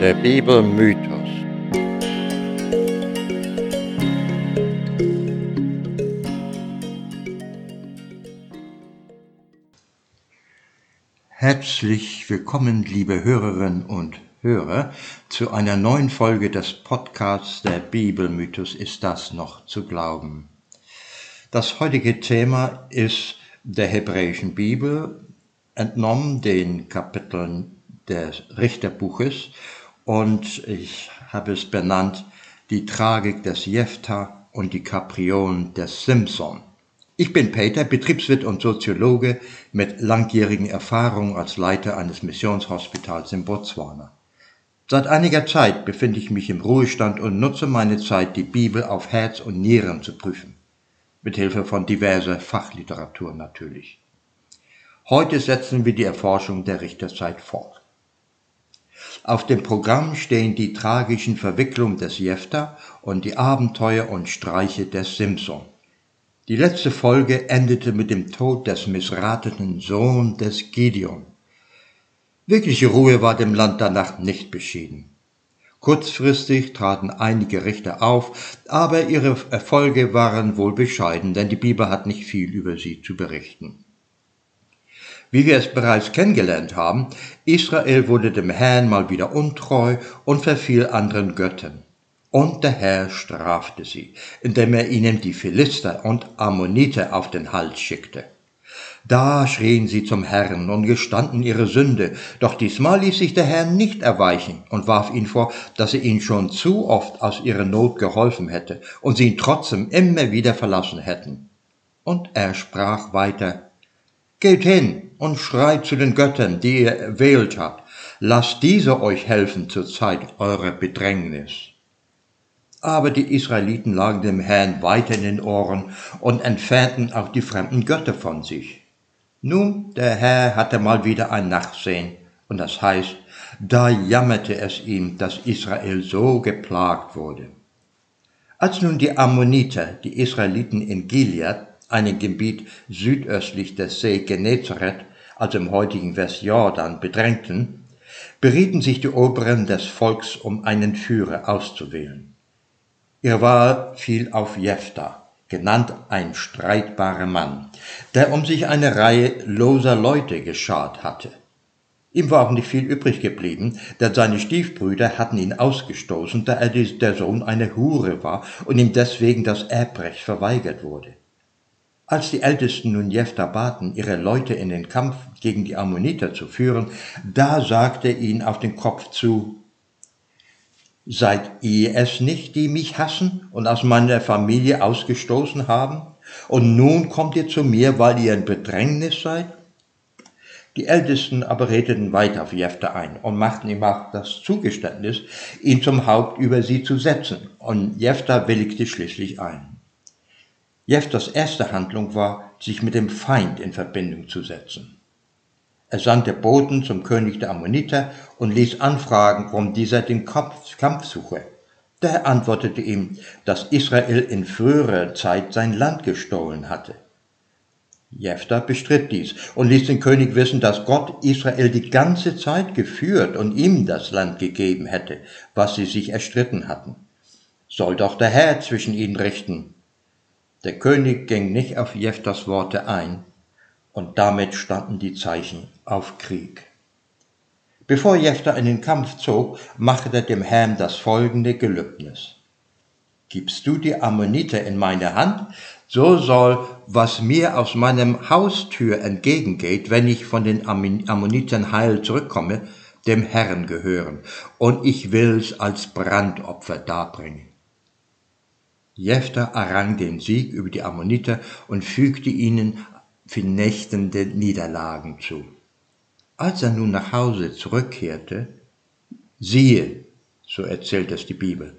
Der Bibelmythos. Herzlich willkommen, liebe Hörerinnen und Hörer, zu einer neuen Folge des Podcasts Der Bibelmythos ist das noch zu glauben. Das heutige Thema ist der hebräischen Bibel, entnommen den Kapiteln des Richterbuches und ich habe es benannt die Tragik des Jephthah und die Kapriolen des Simson. Ich bin Peter, Betriebswirt und Soziologe mit langjährigen Erfahrungen als Leiter eines Missionshospitals in Botswana. Seit einiger Zeit befinde ich mich im Ruhestand und nutze meine Zeit, die Bibel auf Herz und Nieren zu prüfen. Mit Hilfe von diverser Fachliteratur natürlich. Heute setzen wir die Erforschung der Richterzeit fort. Auf dem Programm stehen die tragischen Verwicklungen des Jephthah und die Abenteuer und Streiche des Simson. Die letzte Folge endete mit dem Tod des missratenen Sohn des Gideon. Wirkliche Ruhe war dem Land danach nicht beschieden. Kurzfristig traten einige Richter auf, aber ihre Erfolge waren wohl bescheiden, denn die Bibel hat nicht viel über sie zu berichten. Wie wir es bereits kennengelernt haben, Israel wurde dem Herrn mal wieder untreu und verfiel anderen Göttern. Und der Herr strafte sie, indem er ihnen die Philister und Ammoniter auf den Hals schickte. Da schrien sie zum Herrn und gestanden ihre Sünde, doch diesmal ließ sich der Herr nicht erweichen und warf ihnen vor, dass er ihnen schon zu oft aus ihrer Not geholfen hätte und sie ihn trotzdem immer wieder verlassen hätten. Und er sprach weiter, Geht hin und schreit zu den Göttern, die ihr erwählt habt. Lasst diese euch helfen zur Zeit eurer Bedrängnis. Aber die Israeliten lagen dem Herrn weiter in den Ohren und entfernten auch die fremden Götter von sich. Nun, der Herr hatte mal wieder ein Nachsehen, und das heißt, da jammerte es ihm, dass Israel so geplagt wurde. Als nun die Ammoniter, die Israeliten in Gilead, einem Gebiet südöstlich des See Genezareth, also im heutigen Westjordan, bedrängten, berieten sich die Oberen des Volks, um einen Führer auszuwählen. Ihre Wahl fiel auf Jephthah, genannt ein streitbarer Mann, der um sich eine Reihe loser Leute geschart hatte. Ihm war auch nicht viel übrig geblieben, denn seine Stiefbrüder hatten ihn ausgestoßen, da er der Sohn einer Hure war und ihm deswegen das Erbrecht verweigert wurde. Als die Ältesten nun Jephthah baten, ihre Leute in den Kampf gegen die Ammoniter zu führen, da sagte er ihnen auf den Kopf zu, Seid ihr es nicht, die mich hassen und aus meiner Familie ausgestoßen haben? Und nun kommt ihr zu mir, weil ihr in Bedrängnis seid? Die Ältesten aber redeten weiter auf Jephthah ein und machten ihm auch das Zugeständnis, ihn zum Haupt über sie zu setzen. Und Jephthah willigte schließlich ein. Jephthas erste Handlung war, sich mit dem Feind in Verbindung zu setzen. Er sandte Boten zum König der Ammoniter und ließ anfragen, warum dieser den Kampf suche. Der antwortete ihm, dass Israel in früherer Zeit sein Land gestohlen hatte. Jephthah bestritt dies und ließ den König wissen, dass Gott Israel die ganze Zeit geführt und ihm das Land gegeben hätte, was sie sich erstritten hatten. Soll doch der Herr zwischen ihnen richten, der König ging nicht auf Jephthas Worte ein, und damit standen die Zeichen auf Krieg. Bevor Jephthah in den Kampf zog, machte er dem Herrn das folgende Gelübnis. Gibst du die Ammoniter in meine Hand, so soll, was mir aus meinem Haustür entgegengeht, wenn ich von den Ammonitern heil zurückkomme, dem Herrn gehören, und ich will's als Brandopfer darbringen. Jephthah errang den Sieg über die Ammoniter und fügte ihnen vernichtende Niederlagen zu. Als er nun nach Hause zurückkehrte, siehe, so erzählt es die Bibel,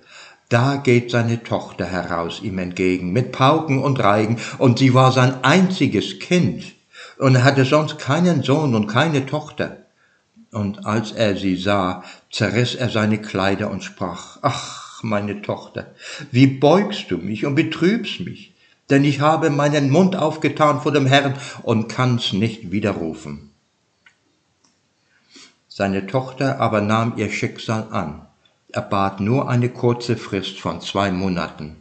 da geht seine Tochter heraus ihm entgegen mit Pauken und Reigen, und sie war sein einziges Kind, und er hatte sonst keinen Sohn und keine Tochter. Und als er sie sah, zerriss er seine Kleider und sprach, ach, meine Tochter, wie beugst du mich und betrübst mich, denn ich habe meinen Mund aufgetan vor dem Herrn und kann's nicht widerrufen. Seine Tochter aber nahm ihr Schicksal an. Er bat nur eine kurze Frist von zwei Monaten,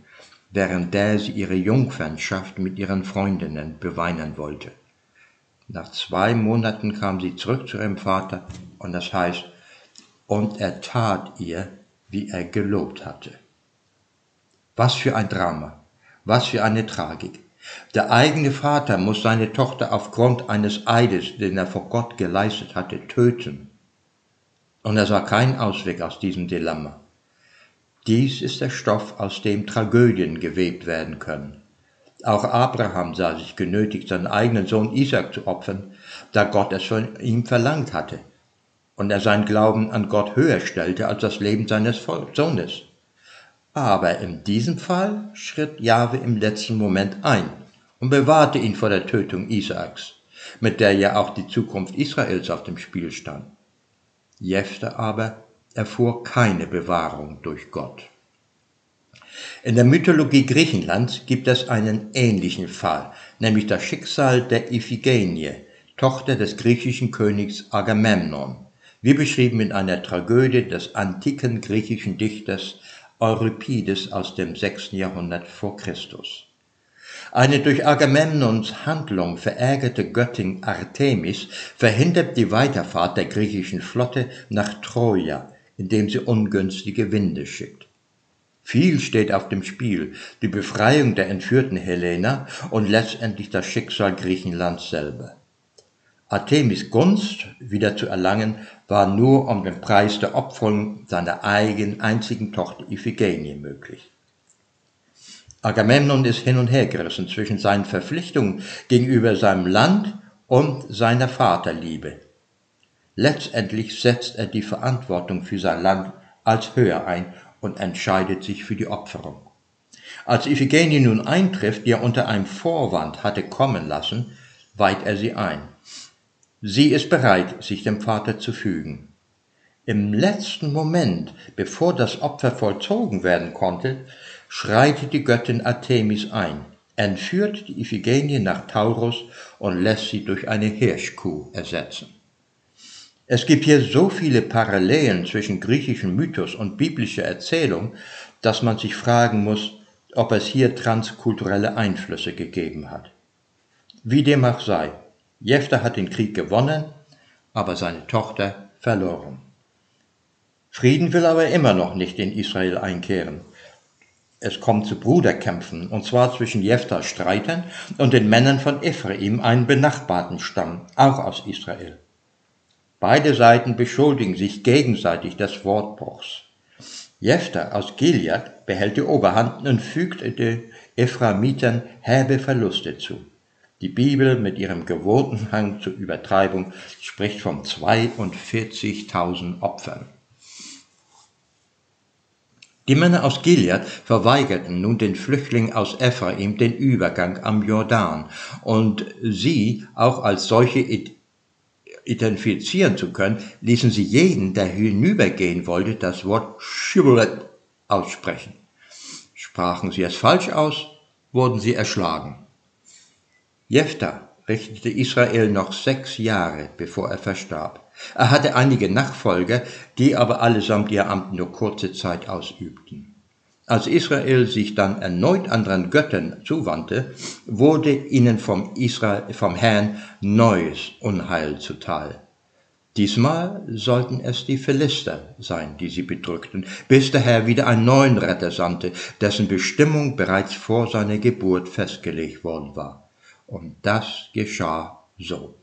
während der sie ihre Jungfernschaft mit ihren Freundinnen beweinen wollte. Nach zwei Monaten kam sie zurück zu ihrem Vater und das heißt, und er tat ihr, wie er gelobt hatte. Was für ein Drama, was für eine Tragik. Der eigene Vater muss seine Tochter aufgrund eines Eides, den er vor Gott geleistet hatte, töten. Und er sah keinen Ausweg aus diesem Dilemma. Dies ist der Stoff, aus dem Tragödien gewebt werden können. Auch Abraham sah sich genötigt, seinen eigenen Sohn Isaac zu opfern, da Gott es von ihm verlangt hatte und er seinen Glauben an Gott höher stellte als das Leben seines Sohnes. Aber in diesem Fall schritt Jahwe im letzten Moment ein und bewahrte ihn vor der Tötung Isaaks, mit der ja auch die Zukunft Israels auf dem Spiel stand. Jefte aber erfuhr keine Bewahrung durch Gott. In der Mythologie Griechenlands gibt es einen ähnlichen Fall, nämlich das Schicksal der Iphigenie, Tochter des griechischen Königs Agamemnon, wie beschrieben in einer Tragödie des antiken griechischen Dichters Euripides aus dem 6. Jahrhundert vor Christus. Eine durch Agamemnons Handlung verärgerte Göttin Artemis verhindert die Weiterfahrt der griechischen Flotte nach Troja, indem sie ungünstige Winde schickt. Viel steht auf dem Spiel, die Befreiung der entführten Helena und letztendlich das Schicksal Griechenlands selber. Artemis Gunst wieder zu erlangen, war nur um den Preis der Opferung seiner eigenen einzigen Tochter Iphigenie möglich. Agamemnon ist hin und her gerissen zwischen seinen Verpflichtungen gegenüber seinem Land und seiner Vaterliebe. Letztendlich setzt er die Verantwortung für sein Land als höher ein und entscheidet sich für die Opferung. Als Iphigenie nun eintrifft, die er unter einem Vorwand hatte kommen lassen, weiht er sie ein. Sie ist bereit, sich dem Vater zu fügen. Im letzten Moment, bevor das Opfer vollzogen werden konnte, schreitet die Göttin Artemis ein, entführt die Iphigenie nach Taurus und lässt sie durch eine Hirschkuh ersetzen. Es gibt hier so viele Parallelen zwischen griechischem Mythos und biblischer Erzählung, dass man sich fragen muss, ob es hier transkulturelle Einflüsse gegeben hat. Wie dem auch sei, Jephtha hat den Krieg gewonnen, aber seine Tochter verloren. Frieden will aber immer noch nicht in Israel einkehren. Es kommt zu Bruderkämpfen, und zwar zwischen Jephtha Streitern und den Männern von Ephraim, einem benachbarten Stamm, auch aus Israel. Beide Seiten beschuldigen sich gegenseitig des Wortbruchs. Jephtha aus Gilead behält die Oberhand und fügt den Ephraimitern herbe Verluste zu. Die Bibel mit ihrem gewohnten Hang zur Übertreibung spricht von 42.000 Opfern. Die Männer aus Gilead verweigerten nun den Flüchtlingen aus Ephraim den Übergang am Jordan und sie auch als solche identifizieren zu können, ließen sie jeden, der hinübergehen wollte, das Wort Shibboleth aussprechen. Sprachen sie es falsch aus, wurden sie erschlagen. Jephthah richtete Israel noch sechs Jahre, bevor er verstarb. Er hatte einige Nachfolger, die aber allesamt ihr Amt nur kurze Zeit ausübten. Als Israel sich dann erneut anderen Göttern zuwandte, wurde ihnen vom, Israel, vom Herrn neues Unheil zuteil. Diesmal sollten es die Philister sein, die sie bedrückten, bis der Herr wieder einen neuen Retter sandte, dessen Bestimmung bereits vor seiner Geburt festgelegt worden war. Und das geschah so.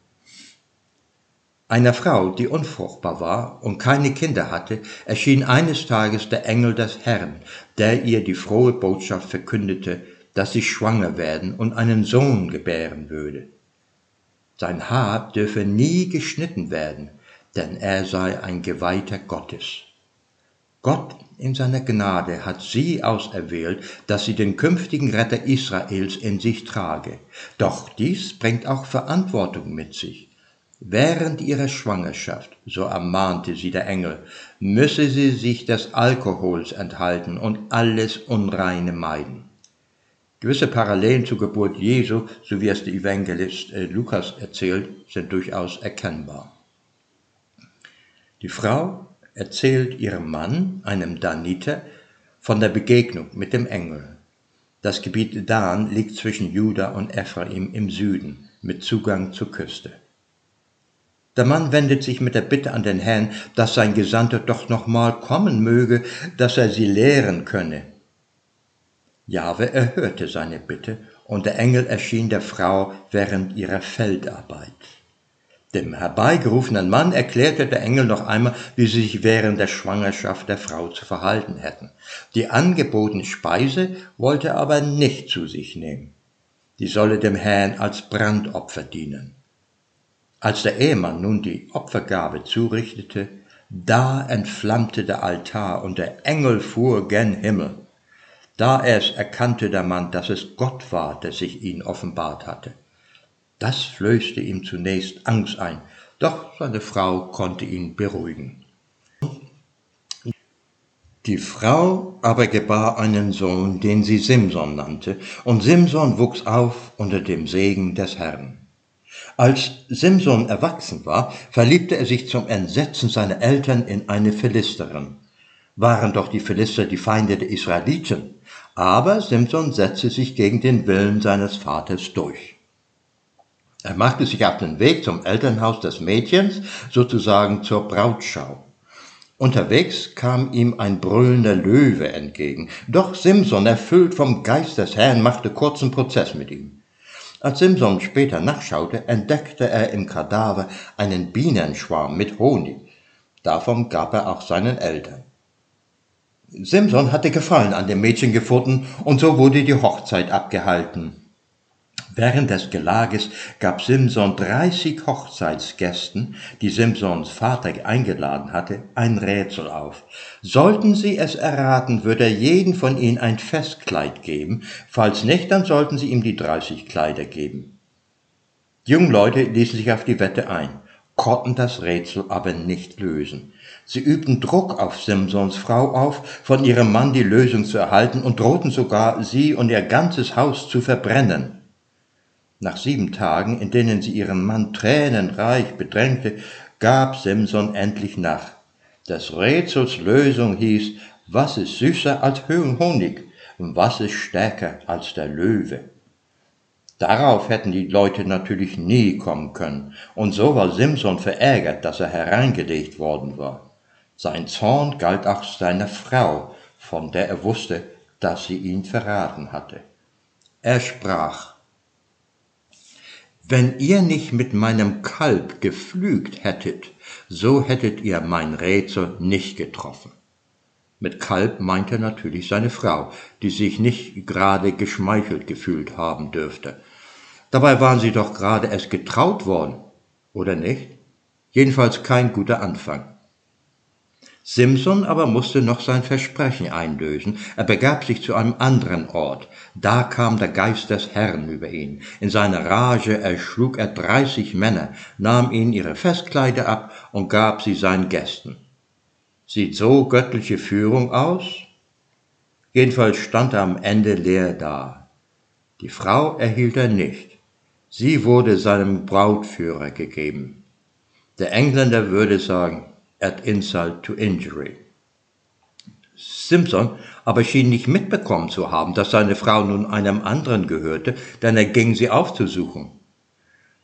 Einer Frau, die unfruchtbar war und keine Kinder hatte, erschien eines Tages der Engel des Herrn, der ihr die frohe Botschaft verkündete, dass sie schwanger werden und einen Sohn gebären würde. Sein Haar dürfe nie geschnitten werden, denn er sei ein Geweihter Gottes. Gott in seiner Gnade hat sie auserwählt, dass sie den künftigen Retter Israels in sich trage. Doch dies bringt auch Verantwortung mit sich. Während ihrer Schwangerschaft, so ermahnte sie der Engel, müsse sie sich des Alkohols enthalten und alles Unreine meiden. Gewisse Parallelen zur Geburt Jesu, so wie es der Evangelist äh, Lukas erzählt, sind durchaus erkennbar. Die Frau erzählt ihrem Mann, einem Daniter, von der Begegnung mit dem Engel. Das Gebiet Dan liegt zwischen Juda und Ephraim im Süden mit Zugang zur Küste. Der Mann wendet sich mit der Bitte an den Herrn, dass sein Gesandter doch noch mal kommen möge, dass er sie lehren könne. Jahwe erhörte seine Bitte und der Engel erschien der Frau während ihrer Feldarbeit. Dem herbeigerufenen Mann erklärte der Engel noch einmal, wie sie sich während der Schwangerschaft der Frau zu verhalten hätten. Die angebotene Speise wollte er aber nicht zu sich nehmen. Die solle dem Herrn als Brandopfer dienen. Als der Ehemann nun die Opfergabe zurichtete, da entflammte der Altar und der Engel fuhr gen Himmel. Da erst erkannte der Mann, dass es Gott war, der sich ihn offenbart hatte. Das flößte ihm zunächst Angst ein, doch seine Frau konnte ihn beruhigen. Die Frau aber gebar einen Sohn, den sie Simson nannte, und Simson wuchs auf unter dem Segen des Herrn. Als Simson erwachsen war, verliebte er sich zum Entsetzen seiner Eltern in eine Philisterin. Waren doch die Philister die Feinde der Israeliten, aber Simson setzte sich gegen den Willen seines Vaters durch. Er machte sich auf den Weg zum Elternhaus des Mädchens, sozusagen zur Brautschau. Unterwegs kam ihm ein brüllender Löwe entgegen, doch Simson, erfüllt vom Geist des Herrn, machte kurzen Prozess mit ihm. Als Simson später nachschaute, entdeckte er im Kadaver einen Bienenschwarm mit Honig. Davon gab er auch seinen Eltern. Simson hatte Gefallen an dem Mädchen gefunden, und so wurde die Hochzeit abgehalten. Während des Gelages gab Simson 30 Hochzeitsgästen, die Simsons Vater eingeladen hatte, ein Rätsel auf. Sollten sie es erraten, würde er jeden von ihnen ein Festkleid geben, falls nicht, dann sollten sie ihm die 30 Kleider geben. Die jungen Leute ließen sich auf die Wette ein, konnten das Rätsel aber nicht lösen. Sie übten Druck auf Simsons Frau auf, von ihrem Mann die Lösung zu erhalten und drohten sogar, sie und ihr ganzes Haus zu verbrennen. Nach sieben Tagen, in denen sie ihren Mann tränenreich bedrängte, gab Simson endlich nach. Des Rätsels Lösung hieß, was ist süßer als Honig und was ist stärker als der Löwe? Darauf hätten die Leute natürlich nie kommen können, und so war Simson verärgert, dass er hereingelegt worden war. Sein Zorn galt auch seiner Frau, von der er wusste, dass sie ihn verraten hatte. Er sprach, wenn ihr nicht mit meinem Kalb geflügt hättet, so hättet ihr mein Rätsel nicht getroffen. Mit Kalb meint er natürlich seine Frau, die sich nicht gerade geschmeichelt gefühlt haben dürfte. Dabei waren sie doch gerade erst getraut worden, oder nicht? Jedenfalls kein guter Anfang. Simson aber musste noch sein Versprechen einlösen. Er begab sich zu einem anderen Ort. Da kam der Geist des Herrn über ihn. In seiner Rage erschlug er dreißig Männer, nahm ihnen ihre Festkleider ab und gab sie seinen Gästen. Sieht so göttliche Führung aus? Jedenfalls stand er am Ende leer da. Die Frau erhielt er nicht. Sie wurde seinem Brautführer gegeben. Der Engländer würde sagen, at insult to injury. Simpson aber schien nicht mitbekommen zu haben, dass seine Frau nun einem anderen gehörte, denn er ging sie aufzusuchen.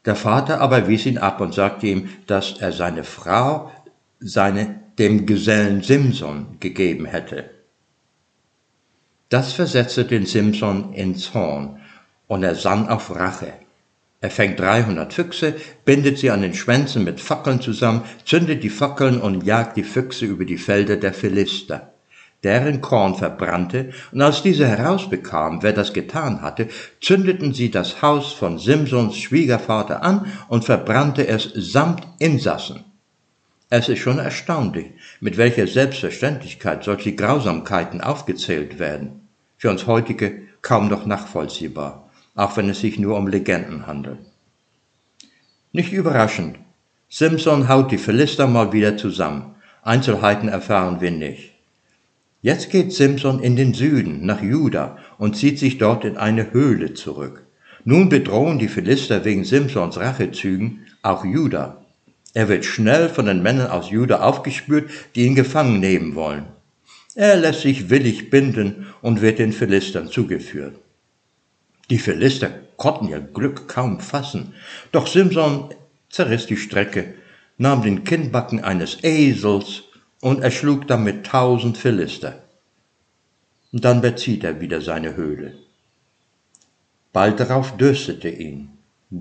Der Vater aber wies ihn ab und sagte ihm, dass er seine Frau seine, dem Gesellen Simson gegeben hätte. Das versetzte den Simson in Zorn, und er sann auf Rache. Er fängt 300 Füchse, bindet sie an den Schwänzen mit Fackeln zusammen, zündet die Fackeln und jagt die Füchse über die Felder der Philister. Deren Korn verbrannte, und als diese herausbekamen, wer das getan hatte, zündeten sie das Haus von Simsons Schwiegervater an und verbrannte es samt Insassen. Es ist schon erstaunlich, mit welcher Selbstverständlichkeit solche Grausamkeiten aufgezählt werden. Für uns heutige kaum noch nachvollziehbar auch wenn es sich nur um Legenden handelt. Nicht überraschend, Simpson haut die Philister mal wieder zusammen. Einzelheiten erfahren wir nicht. Jetzt geht Simpson in den Süden, nach Juda, und zieht sich dort in eine Höhle zurück. Nun bedrohen die Philister wegen Simpsons Rachezügen auch Juda. Er wird schnell von den Männern aus Juda aufgespürt, die ihn gefangen nehmen wollen. Er lässt sich willig binden und wird den Philistern zugeführt. Die Philister konnten ihr Glück kaum fassen, doch Simson zerriss die Strecke, nahm den Kinnbacken eines Esels und erschlug damit tausend Philister. Dann bezieht er wieder seine Höhle. Bald darauf dürstete ihn.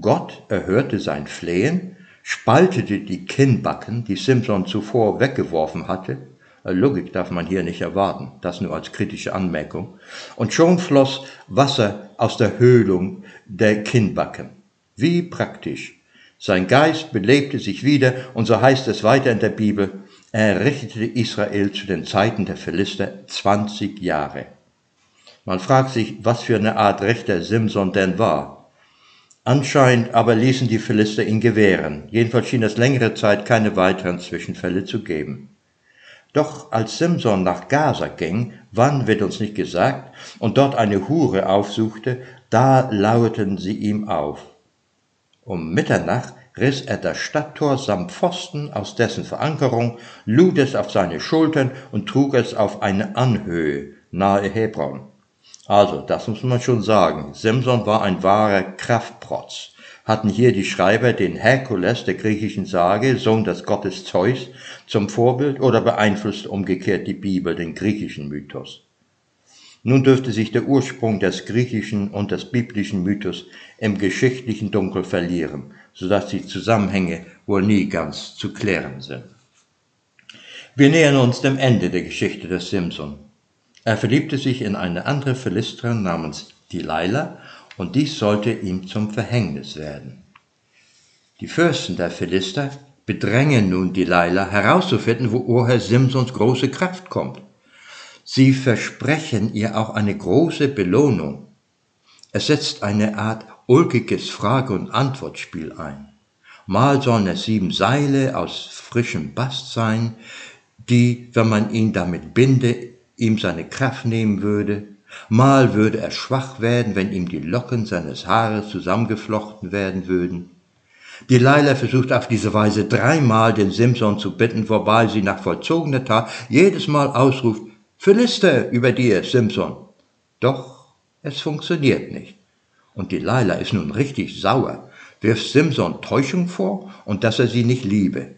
Gott erhörte sein Flehen, spaltete die Kinnbacken, die Simson zuvor weggeworfen hatte, Logik darf man hier nicht erwarten, das nur als kritische Anmerkung. Und schon floss Wasser aus der Höhlung der Kinnbacken. Wie praktisch. Sein Geist belebte sich wieder und so heißt es weiter in der Bibel, er richtete Israel zu den Zeiten der Philister 20 Jahre. Man fragt sich, was für eine Art Richter Simson denn war. Anscheinend aber ließen die Philister ihn gewähren. Jedenfalls schien es längere Zeit keine weiteren Zwischenfälle zu geben. Doch als Simson nach Gaza ging, wann wird uns nicht gesagt, und dort eine Hure aufsuchte, da lauerten sie ihm auf. Um Mitternacht riss er das Stadttor samt Pfosten aus dessen Verankerung, lud es auf seine Schultern und trug es auf eine Anhöhe nahe Hebron. Also, das muss man schon sagen, Simson war ein wahrer Kraftprotz hatten hier die Schreiber den Herkules der griechischen Sage, Sohn des Gottes Zeus, zum Vorbild oder beeinflusst umgekehrt die Bibel den griechischen Mythos. Nun dürfte sich der Ursprung des griechischen und des biblischen Mythos im geschichtlichen Dunkel verlieren, sodass die Zusammenhänge wohl nie ganz zu klären sind. Wir nähern uns dem Ende der Geschichte des Simson. Er verliebte sich in eine andere Philisterin namens Delilah und dies sollte ihm zum Verhängnis werden. Die Fürsten der Philister bedrängen nun Delilah herauszufinden, woher Simsons große Kraft kommt. Sie versprechen ihr auch eine große Belohnung. Es setzt eine Art ulkiges Frage- und Antwortspiel ein. Mal sollen es sieben Seile aus frischem Bast sein, die, wenn man ihn damit binde, ihm seine Kraft nehmen würde. Mal würde er schwach werden, wenn ihm die Locken seines Haares zusammengeflochten werden würden. Die Leila versucht auf diese Weise dreimal den Simson zu bitten, wobei sie nach vollzogener Tat jedes Mal ausruft, Philister über dir, Simson. Doch es funktioniert nicht. Und die Leila ist nun richtig sauer, wirft Simson Täuschung vor und dass er sie nicht liebe.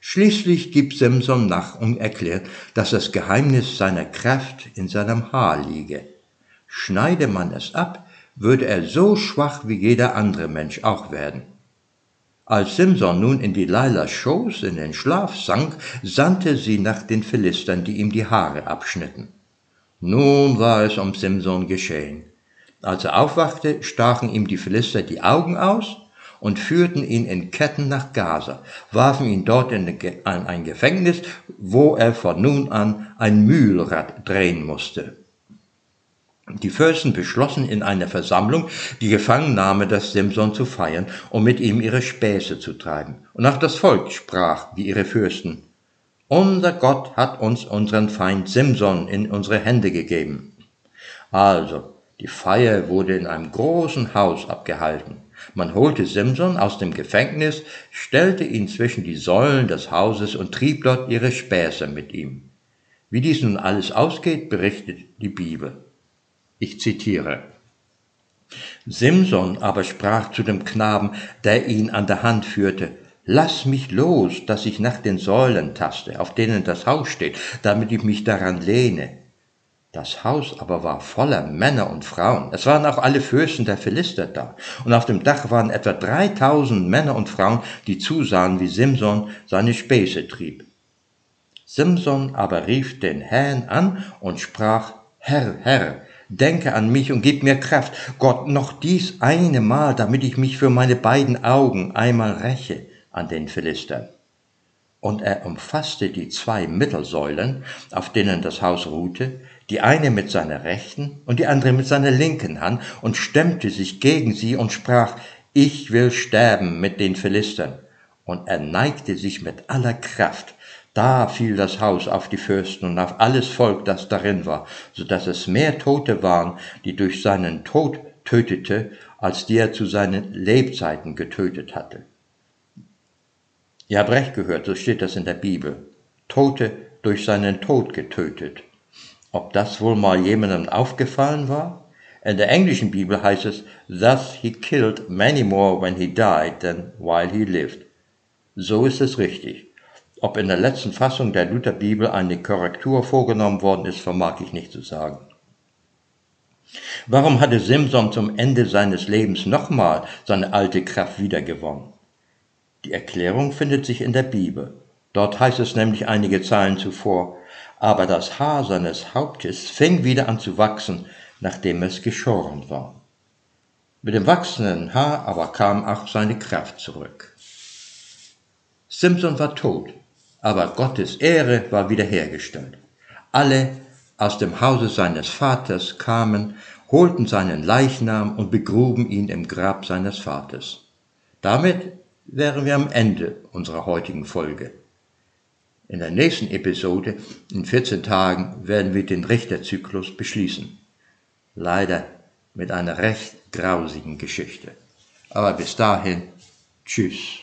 Schließlich gibt Simson nach und erklärt, dass das Geheimnis seiner Kraft in seinem Haar liege. Schneide man es ab, würde er so schwach wie jeder andere Mensch auch werden. Als Simson nun in die Leilas Schoß in den Schlaf sank, sandte sie nach den Philistern, die ihm die Haare abschnitten. Nun war es um Simson geschehen. Als er aufwachte, stachen ihm die Philister die Augen aus und führten ihn in Ketten nach Gaza, warfen ihn dort in ein Gefängnis, wo er von nun an ein Mühlrad drehen musste. Die Fürsten beschlossen in einer Versammlung, die Gefangennahme des Simson zu feiern, um mit ihm ihre Späße zu treiben. Und auch das Volk sprach, wie ihre Fürsten, Unser Gott hat uns unseren Feind Simson in unsere Hände gegeben. Also, die Feier wurde in einem großen Haus abgehalten. Man holte Simson aus dem Gefängnis, stellte ihn zwischen die Säulen des Hauses und trieb dort ihre Späße mit ihm. Wie dies nun alles ausgeht, berichtet die Bibel. Ich zitiere. Simson aber sprach zu dem Knaben, der ihn an der Hand führte, Lass mich los, dass ich nach den Säulen taste, auf denen das Haus steht, damit ich mich daran lehne. Das Haus aber war voller Männer und Frauen. Es waren auch alle Fürsten der Philister da. Und auf dem Dach waren etwa dreitausend Männer und Frauen, die zusahen, wie Simson seine Späße trieb. Simson aber rief den Herrn an und sprach, Herr, Herr, Denke an mich und gib mir Kraft, Gott, noch dies eine Mal, damit ich mich für meine beiden Augen einmal räche an den Philistern. Und er umfasste die zwei Mittelsäulen, auf denen das Haus ruhte, die eine mit seiner rechten und die andere mit seiner linken Hand, und stemmte sich gegen sie und sprach, ich will sterben mit den Philistern. Und er neigte sich mit aller Kraft, da fiel das Haus auf die Fürsten und auf alles Volk, das darin war, so dass es mehr Tote waren, die durch seinen Tod tötete, als die er zu seinen Lebzeiten getötet hatte. Ihr habt recht gehört, so steht das in der Bibel. Tote durch seinen Tod getötet. Ob das wohl mal jemandem aufgefallen war? In der englischen Bibel heißt es, thus he killed many more when he died than while he lived. So ist es richtig. Ob in der letzten Fassung der Lutherbibel eine Korrektur vorgenommen worden ist, vermag ich nicht zu sagen. Warum hatte Simson zum Ende seines Lebens nochmal seine alte Kraft wiedergewonnen? Die Erklärung findet sich in der Bibel. Dort heißt es nämlich einige Zeilen zuvor, aber das Haar seines Hauptes fing wieder an zu wachsen, nachdem es geschoren war. Mit dem wachsenden Haar aber kam auch seine Kraft zurück. Simson war tot, aber Gottes Ehre war wiederhergestellt. Alle aus dem Hause seines Vaters kamen, holten seinen Leichnam und begruben ihn im Grab seines Vaters. Damit wären wir am Ende unserer heutigen Folge. In der nächsten Episode, in 14 Tagen, werden wir den Richterzyklus beschließen. Leider mit einer recht grausigen Geschichte. Aber bis dahin, tschüss.